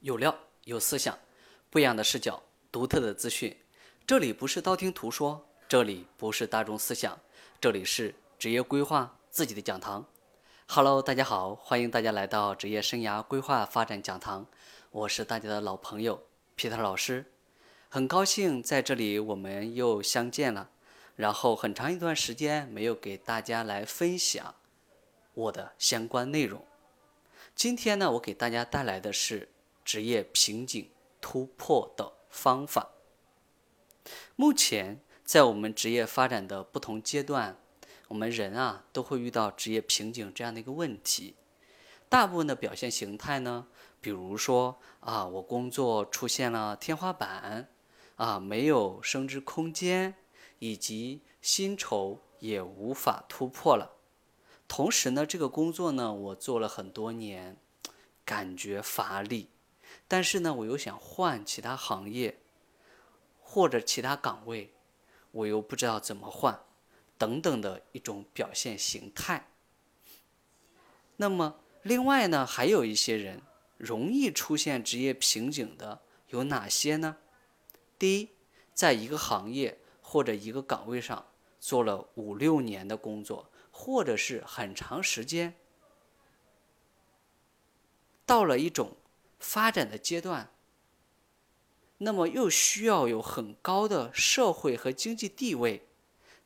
有料有思想，不一样的视角，独特的资讯。这里不是道听途说，这里不是大众思想，这里是职业规划自己的讲堂。Hello，大家好，欢迎大家来到职业生涯规划发展讲堂。我是大家的老朋友皮特老师，很高兴在这里我们又相见了。然后很长一段时间没有给大家来分享我的相关内容。今天呢，我给大家带来的是。职业瓶颈突破的方法。目前在我们职业发展的不同阶段，我们人啊都会遇到职业瓶颈这样的一个问题。大部分的表现形态呢，比如说啊，我工作出现了天花板，啊，没有升职空间，以及薪酬也无法突破了。同时呢，这个工作呢，我做了很多年，感觉乏力。但是呢，我又想换其他行业，或者其他岗位，我又不知道怎么换，等等的一种表现形态。那么，另外呢，还有一些人容易出现职业瓶颈的有哪些呢？第一，在一个行业或者一个岗位上做了五六年的工作，或者是很长时间，到了一种。发展的阶段，那么又需要有很高的社会和经济地位，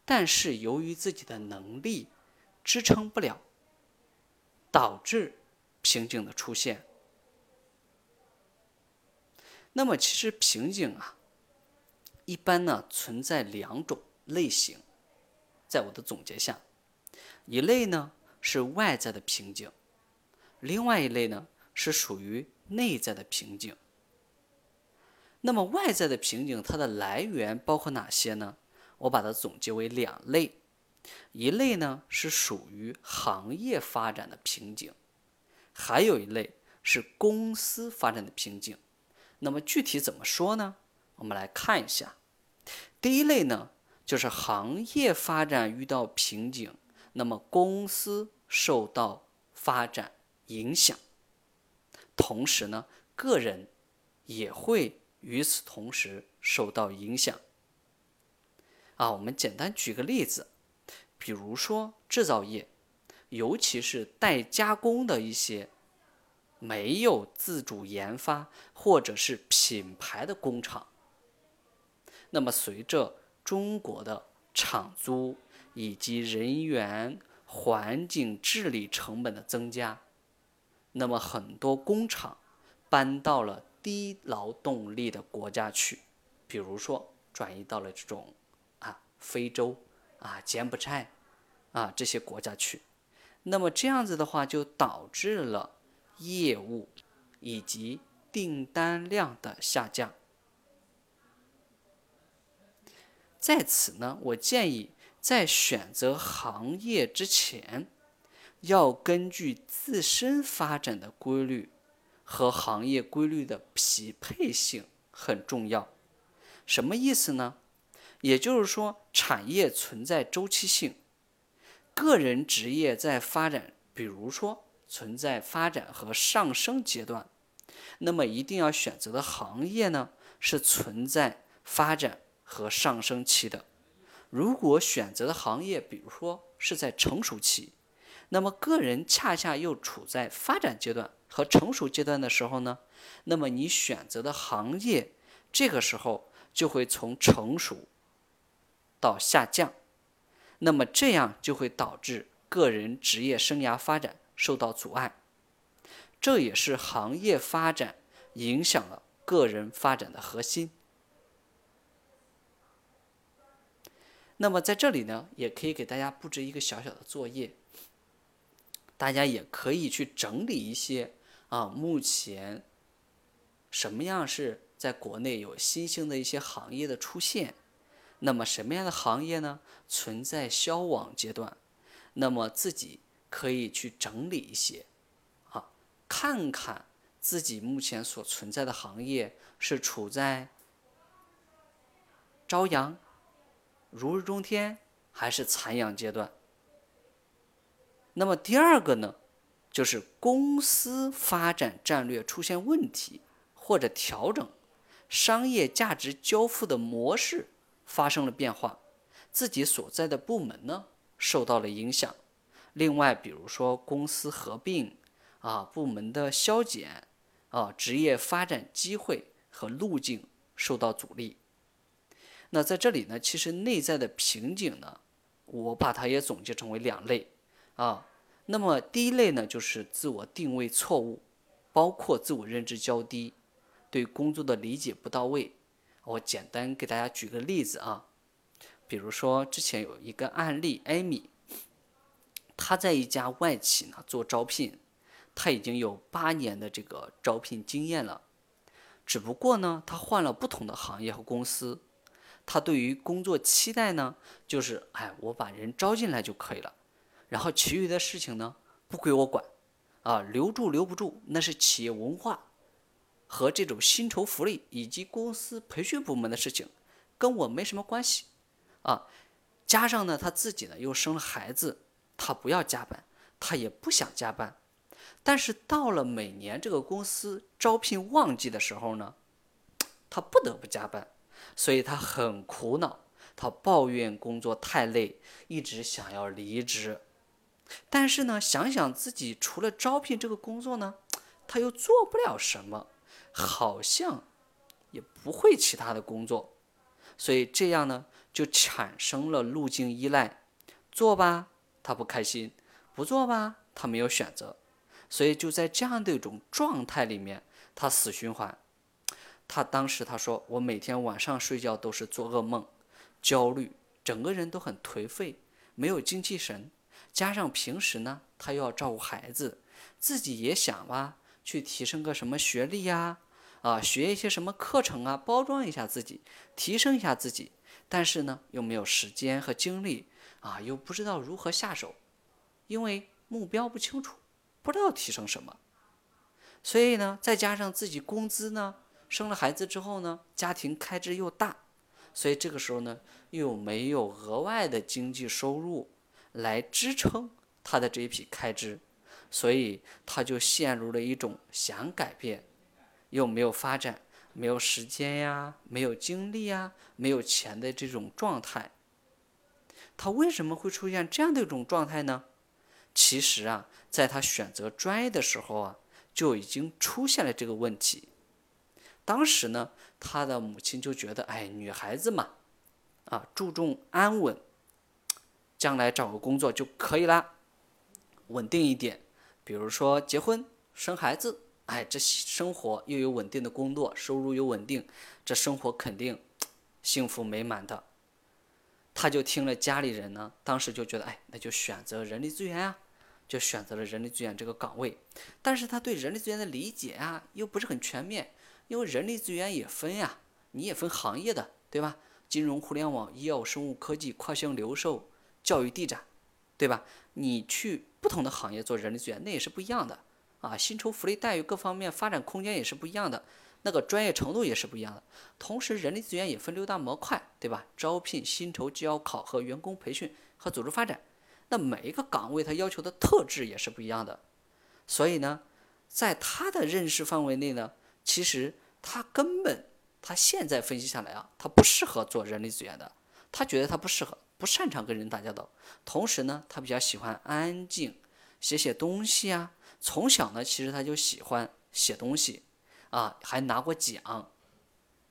但是由于自己的能力支撑不了，导致瓶颈的出现。那么其实瓶颈啊，一般呢存在两种类型，在我的总结下，一类呢是外在的瓶颈，另外一类呢是属于。内在的瓶颈。那么外在的瓶颈，它的来源包括哪些呢？我把它总结为两类，一类呢是属于行业发展的瓶颈，还有一类是公司发展的瓶颈。那么具体怎么说呢？我们来看一下。第一类呢，就是行业发展遇到瓶颈，那么公司受到发展影响。同时呢，个人也会与此同时受到影响。啊，我们简单举个例子，比如说制造业，尤其是代加工的一些没有自主研发或者是品牌的工厂，那么随着中国的厂租以及人员、环境治理成本的增加。那么很多工厂搬到了低劳动力的国家去，比如说转移到了这种啊非洲啊柬埔寨啊这些国家去，那么这样子的话就导致了业务以及订单量的下降。在此呢，我建议在选择行业之前。要根据自身发展的规律和行业规律的匹配性很重要。什么意思呢？也就是说，产业存在周期性，个人职业在发展，比如说存在发展和上升阶段，那么一定要选择的行业呢是存在发展和上升期的。如果选择的行业，比如说是在成熟期。那么个人恰恰又处在发展阶段和成熟阶段的时候呢，那么你选择的行业，这个时候就会从成熟到下降，那么这样就会导致个人职业生涯发展受到阻碍，这也是行业发展影响了个人发展的核心。那么在这里呢，也可以给大家布置一个小小的作业。大家也可以去整理一些啊，目前什么样是在国内有新兴的一些行业的出现？那么什么样的行业呢？存在消亡阶段？那么自己可以去整理一些啊，看看自己目前所存在的行业是处在朝阳、如日中天，还是残阳阶段？那么第二个呢，就是公司发展战略出现问题，或者调整，商业价值交付的模式发生了变化，自己所在的部门呢受到了影响。另外，比如说公司合并啊，部门的削减啊，职业发展机会和路径受到阻力。那在这里呢，其实内在的瓶颈呢，我把它也总结成为两类啊。那么第一类呢，就是自我定位错误，包括自我认知较低，对工作的理解不到位。我简单给大家举个例子啊，比如说之前有一个案例，艾米。他在一家外企呢做招聘，他已经有八年的这个招聘经验了。只不过呢，他换了不同的行业和公司，他对于工作期待呢，就是哎，我把人招进来就可以了，然后其余的事情呢不归我管，啊，留住留不住那是企业文化和这种薪酬福利以及公司培训部门的事情，跟我没什么关系，啊，加上呢他自己呢又生了孩子。他不要加班，他也不想加班，但是到了每年这个公司招聘旺季的时候呢，他不得不加班，所以他很苦恼，他抱怨工作太累，一直想要离职。但是呢，想想自己除了招聘这个工作呢，他又做不了什么，好像也不会其他的工作，所以这样呢，就产生了路径依赖，做吧。他不开心，不做吧，他没有选择，所以就在这样的一种状态里面，他死循环。他当时他说：“我每天晚上睡觉都是做噩梦，焦虑，整个人都很颓废，没有精气神。加上平时呢，他又要照顾孩子，自己也想吧，去提升个什么学历呀，啊，学一些什么课程啊，包装一下自己，提升一下自己，但是呢，又没有时间和精力。”啊，又不知道如何下手，因为目标不清楚，不知道提升什么，所以呢，再加上自己工资呢，生了孩子之后呢，家庭开支又大，所以这个时候呢，又没有额外的经济收入来支撑他的这一笔开支，所以他就陷入了一种想改变，又没有发展，没有时间呀，没有精力呀，没有钱的这种状态。他为什么会出现这样的一种状态呢？其实啊，在他选择专业的时候啊，就已经出现了这个问题。当时呢，他的母亲就觉得，哎，女孩子嘛，啊，注重安稳，将来找个工作就可以啦，稳定一点，比如说结婚生孩子，哎，这生活又有稳定的工作，收入又稳定，这生活肯定 幸福美满的。他就听了家里人呢，当时就觉得，哎，那就选择人力资源啊，就选择了人力资源这个岗位。但是他对人力资源的理解啊，又不是很全面，因为人力资源也分呀，你也分行业的，对吧？金融、互联网、医药、生物科技、跨境零售、教育、地产，对吧？你去不同的行业做人力资源，那也是不一样的啊，薪酬、福利待遇各方面发展空间也是不一样的。那个专业程度也是不一样的，同时人力资源也分六大模块，对吧？招聘、薪酬、绩效考核、员工培训和组织发展。那每一个岗位它要求的特质也是不一样的，所以呢，在他的认识范围内呢，其实他根本他现在分析下来啊，他不适合做人力资源的，他觉得他不适合，不擅长跟人打交道。同时呢，他比较喜欢安静，写写东西啊。从小呢，其实他就喜欢写东西。啊，还拿过奖，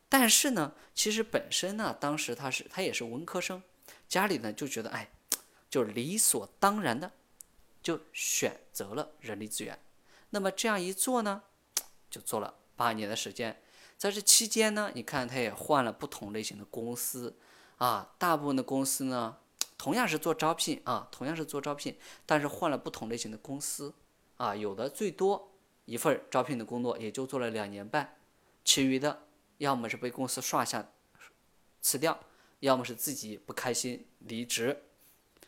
但是呢，其实本身呢，当时他是他也是文科生，家里呢就觉得哎，就理所当然的就选择了人力资源。那么这样一做呢，就做了八年的时间，在这期间呢，你看他也换了不同类型的公司，啊，大部分的公司呢，同样是做招聘啊，同样是做招聘，但是换了不同类型的公司，啊，有的最多。一份招聘的工作也就做了两年半，其余的要么是被公司刷下辞掉，要么是自己不开心离职，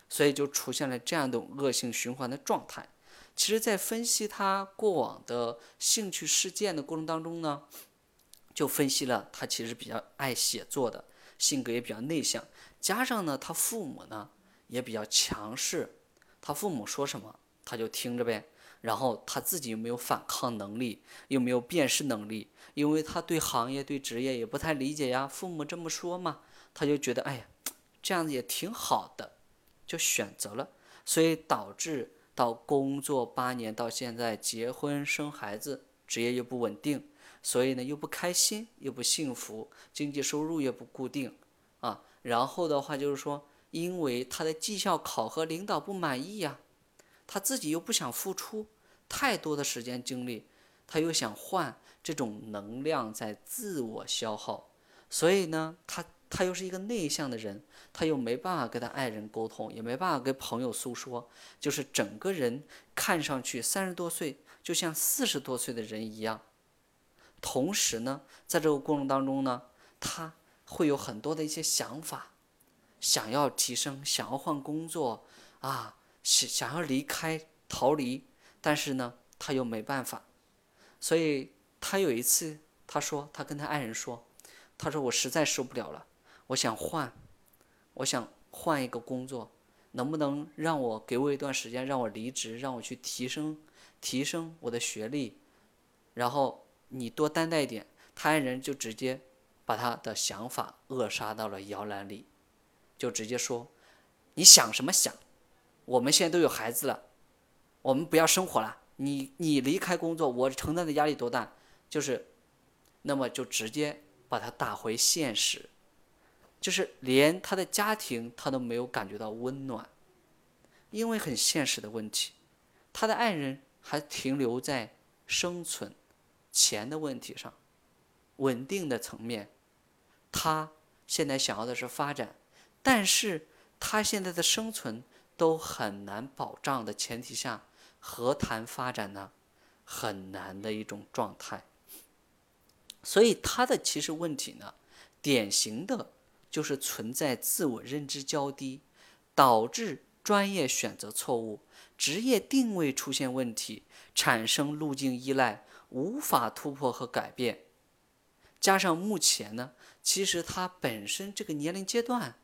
所以就出现了这样的恶性循环的状态。其实，在分析他过往的兴趣事件的过程当中呢，就分析了他其实比较爱写作的，性格也比较内向，加上呢他父母呢也比较强势，他父母说什么他就听着呗。然后他自己又没有反抗能力，又没有辨识能力？因为他对行业、对职业也不太理解呀。父母这么说嘛，他就觉得哎呀，这样子也挺好的，就选择了。所以导致到工作八年到现在结婚生孩子，职业又不稳定，所以呢又不开心又不幸福，经济收入也不固定啊。然后的话就是说，因为他的绩效考核领导不满意呀，他自己又不想付出太多的时间精力，他又想换。这种能量在自我消耗，所以呢，他他又是一个内向的人，他又没办法跟他爱人沟通，也没办法跟朋友诉说，就是整个人看上去三十多岁，就像四十多岁的人一样。同时呢，在这个过程当中呢，他会有很多的一些想法，想要提升，想要换工作啊，想想要离开逃离，但是呢，他又没办法，所以。他有一次，他说他跟他爱人说，他说我实在受不了了，我想换，我想换一个工作，能不能让我给我一段时间，让我离职，让我去提升提升我的学历，然后你多担待一点。他爱人就直接把他的想法扼杀到了摇篮里，就直接说，你想什么想？我们现在都有孩子了，我们不要生活了。你你离开工作，我承担的压力多大？就是，那么就直接把他打回现实，就是连他的家庭他都没有感觉到温暖，因为很现实的问题，他的爱人还停留在生存、钱的问题上，稳定的层面，他现在想要的是发展，但是他现在的生存都很难保障的前提下，何谈发展呢？很难的一种状态。所以他的其实问题呢，典型的就是存在自我认知较低，导致专业选择错误，职业定位出现问题，产生路径依赖，无法突破和改变。加上目前呢，其实他本身这个年龄阶段，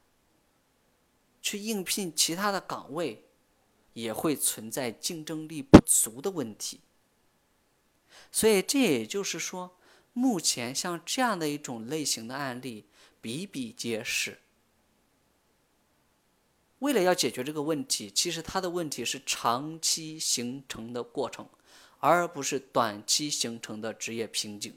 去应聘其他的岗位，也会存在竞争力不足的问题。所以这也就是说。目前像这样的一种类型的案例比比皆是。为了要解决这个问题，其实它的问题是长期形成的过程，而不是短期形成的职业瓶颈。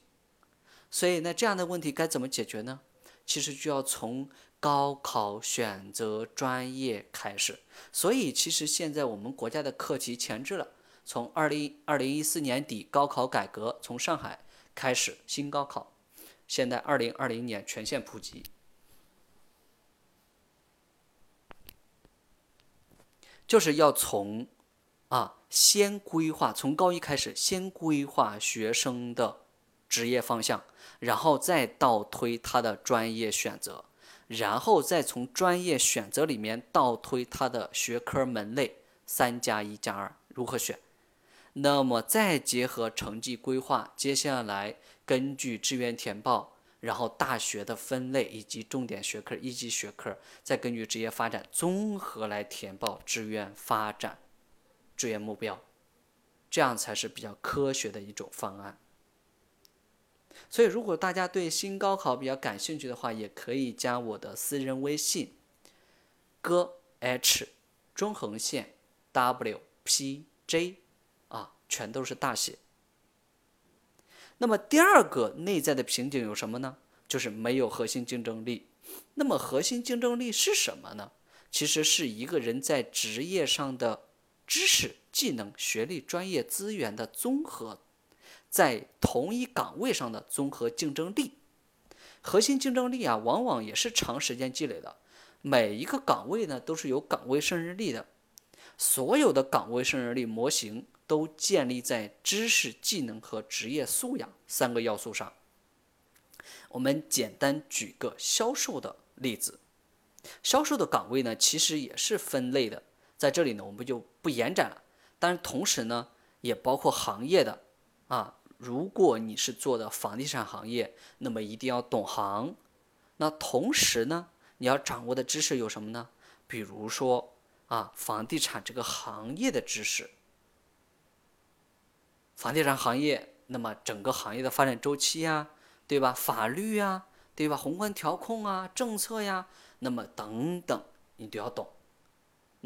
所以，那这样的问题该怎么解决呢？其实就要从高考选择专业开始。所以，其实现在我们国家的课题前置了，从二零二零一四年底高考改革，从上海。开始新高考，现在二零二零年全线普及，就是要从啊先规划，从高一开始先规划学生的职业方向，然后再倒推他的专业选择，然后再从专业选择里面倒推他的学科门类，三加一加二如何选。那么再结合成绩规划，接下来根据志愿填报，然后大学的分类以及重点学科、一级学科，再根据职业发展综合来填报志愿发展、志愿目标，这样才是比较科学的一种方案。所以，如果大家对新高考比较感兴趣的话，也可以加我的私人微信：哥 h 中横线 w p j 啊。全都是大写。那么第二个内在的瓶颈有什么呢？就是没有核心竞争力。那么核心竞争力是什么呢？其实是一个人在职业上的知识、技能、学历、专业资源的综合，在同一岗位上的综合竞争力。核心竞争力啊，往往也是长时间积累的。每一个岗位呢，都是有岗位胜任力的。所有的岗位胜任力模型。都建立在知识、技能和职业素养三个要素上。我们简单举个销售的例子，销售的岗位呢，其实也是分类的，在这里呢，我们就不延展了。但是同时呢，也包括行业的啊，如果你是做的房地产行业，那么一定要懂行。那同时呢，你要掌握的知识有什么呢？比如说啊，房地产这个行业的知识。房地产行业，那么整个行业的发展周期呀，对吧？法律呀，对吧？宏观调控啊，政策呀，那么等等，你都要懂。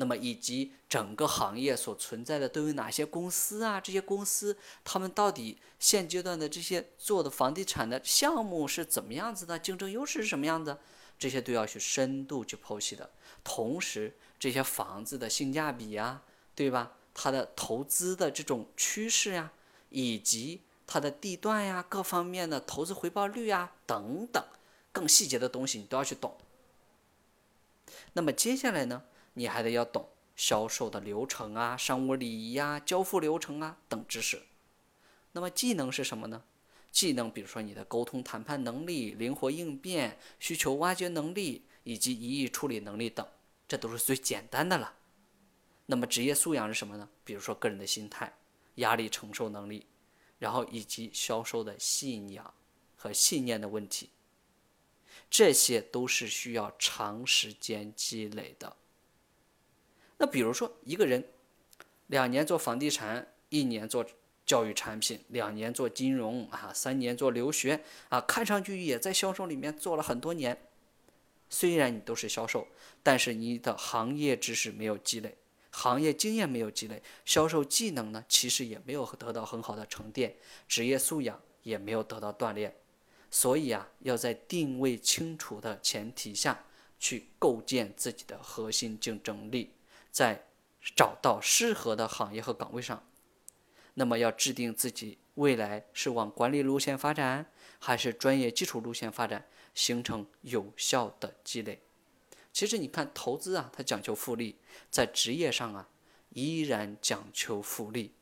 那么以及整个行业所存在的都有哪些公司啊？这些公司他们到底现阶段的这些做的房地产的项目是怎么样子的？竞争优势是什么样子？这些都要去深度去剖析的。同时，这些房子的性价比呀，对吧？它的投资的这种趋势呀，以及它的地段呀，各方面的投资回报率啊等等，更细节的东西你都要去懂。那么接下来呢？你还得要懂销售的流程啊、商务礼仪呀、交付流程啊等知识。那么技能是什么呢？技能比如说你的沟通谈判能力、灵活应变、需求挖掘能力以及一易处理能力等，这都是最简单的了。那么职业素养是什么呢？比如说个人的心态、压力承受能力，然后以及销售的信仰和信念的问题，这些都是需要长时间积累的。那比如说，一个人两年做房地产，一年做教育产品，两年做金融啊，三年做留学啊，看上去也在销售里面做了很多年。虽然你都是销售，但是你的行业知识没有积累，行业经验没有积累，销售技能呢，其实也没有得到很好的沉淀，职业素养也没有得到锻炼。所以啊，要在定位清楚的前提下去构建自己的核心竞争力。在找到适合的行业和岗位上，那么要制定自己未来是往管理路线发展，还是专业基础路线发展，形成有效的积累。其实你看投资啊，它讲求复利，在职业上啊，依然讲求复利。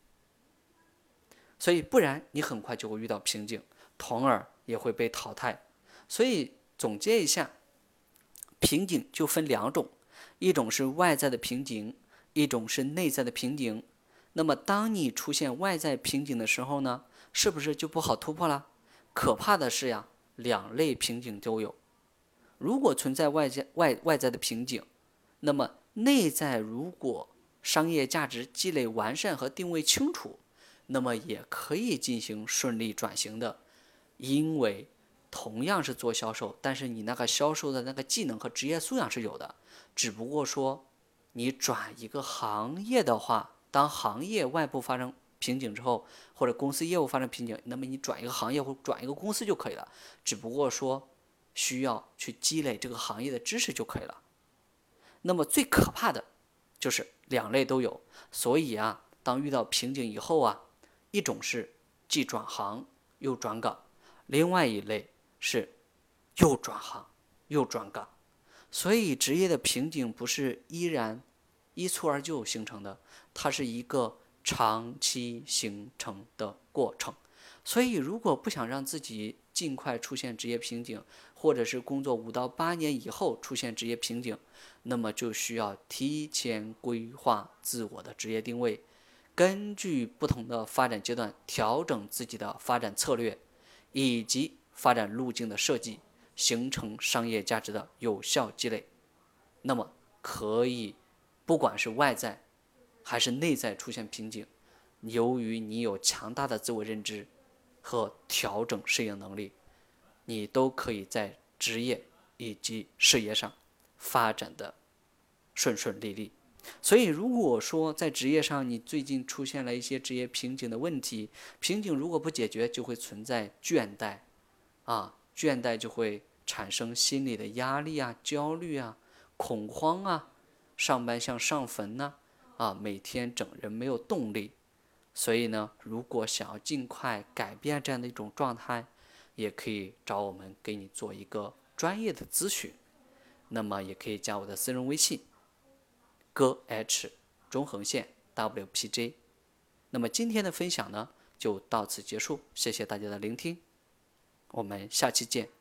所以不然你很快就会遇到瓶颈，从而也会被淘汰。所以总结一下，瓶颈就分两种。一种是外在的瓶颈，一种是内在的瓶颈。那么，当你出现外在瓶颈的时候呢，是不是就不好突破了？可怕的是呀，两类瓶颈都有。如果存在外界外外在的瓶颈，那么内在如果商业价值积累完善和定位清楚，那么也可以进行顺利转型的，因为。同样是做销售，但是你那个销售的那个技能和职业素养是有的，只不过说你转一个行业的话，当行业外部发生瓶颈之后，或者公司业务发生瓶颈，那么你转一个行业或转一个公司就可以了，只不过说需要去积累这个行业的知识就可以了。那么最可怕的就是两类都有，所以啊，当遇到瓶颈以后啊，一种是既转行又转岗，另外一类。是又转行又转岗，所以职业的瓶颈不是依然一蹴而就形成的，它是一个长期形成的过程。所以，如果不想让自己尽快出现职业瓶颈，或者是工作五到八年以后出现职业瓶颈，那么就需要提前规划自我的职业定位，根据不同的发展阶段调整自己的发展策略，以及。发展路径的设计，形成商业价值的有效积累，那么可以，不管是外在还是内在出现瓶颈，由于你有强大的自我认知和调整适应能力，你都可以在职业以及事业上发展的顺顺利利。所以，如果说在职业上你最近出现了一些职业瓶颈的问题，瓶颈如果不解决，就会存在倦怠。啊，倦怠就会产生心理的压力啊、焦虑啊、恐慌啊，上班像上坟呢，啊，每天整人没有动力。所以呢，如果想要尽快改变这样的一种状态，也可以找我们给你做一个专业的咨询。那么也可以加我的私人微信：哥 H 中横线 WPJ。那么今天的分享呢，就到此结束，谢谢大家的聆听。我们下期见。